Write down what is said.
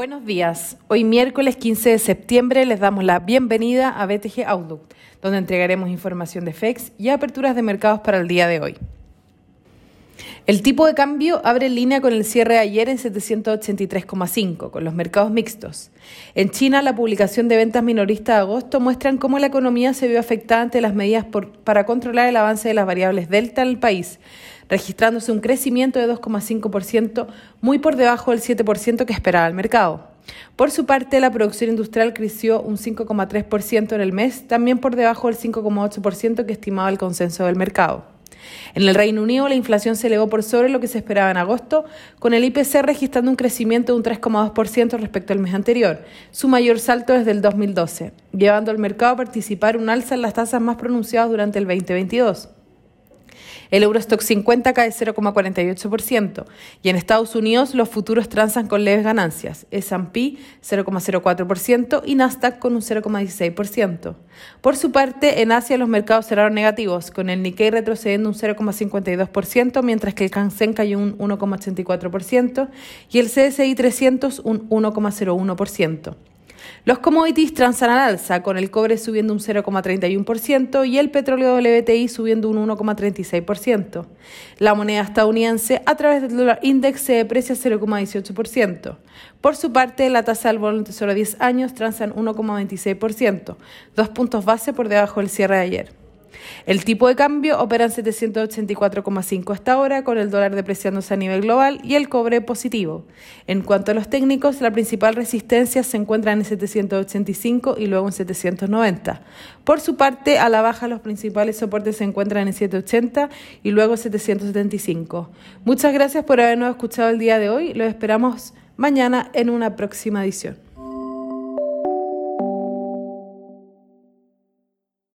Buenos días. Hoy miércoles 15 de septiembre les damos la bienvenida a BTG Outlook, donde entregaremos información de FEX y aperturas de mercados para el día de hoy. El tipo de cambio abre en línea con el cierre de ayer en 783,5, con los mercados mixtos. En China, la publicación de ventas minoristas de agosto muestran cómo la economía se vio afectada ante las medidas para controlar el avance de las variables delta en el país, registrándose un crecimiento de 2,5%, muy por debajo del 7% que esperaba el mercado. Por su parte, la producción industrial creció un 5,3% en el mes, también por debajo del 5,8% que estimaba el consenso del mercado. En el Reino Unido, la inflación se elevó por sobre lo que se esperaba en agosto, con el IPC registrando un crecimiento de un 3,2% respecto al mes anterior, su mayor salto desde el 2012, llevando al mercado a participar un alza en las tasas más pronunciadas durante el 2022. El Eurostock 50 cae 0,48% y en Estados Unidos los futuros transan con leves ganancias, S&P 0,04% y Nasdaq con un 0,16%. Por su parte, en Asia los mercados cerraron negativos, con el Nikkei retrocediendo un 0,52%, mientras que el Hansen cayó un 1,84% y el CSI 300 un 1,01%. Los commodities transan al alza, con el cobre subiendo un 0,31% y el petróleo WTI subiendo un 1,36%. La moneda estadounidense a través del dólar index se deprecia 0,18%. Por su parte, la tasa del bono tesoro a 10 años transan 1,26%, dos puntos base por debajo del cierre de ayer. El tipo de cambio opera en 784,5 hasta ahora, con el dólar depreciándose a nivel global y el cobre positivo. En cuanto a los técnicos, la principal resistencia se encuentra en 785 y luego en 790. Por su parte, a la baja los principales soportes se encuentran en 780 y luego en 775. Muchas gracias por habernos escuchado el día de hoy. Los esperamos mañana en una próxima edición.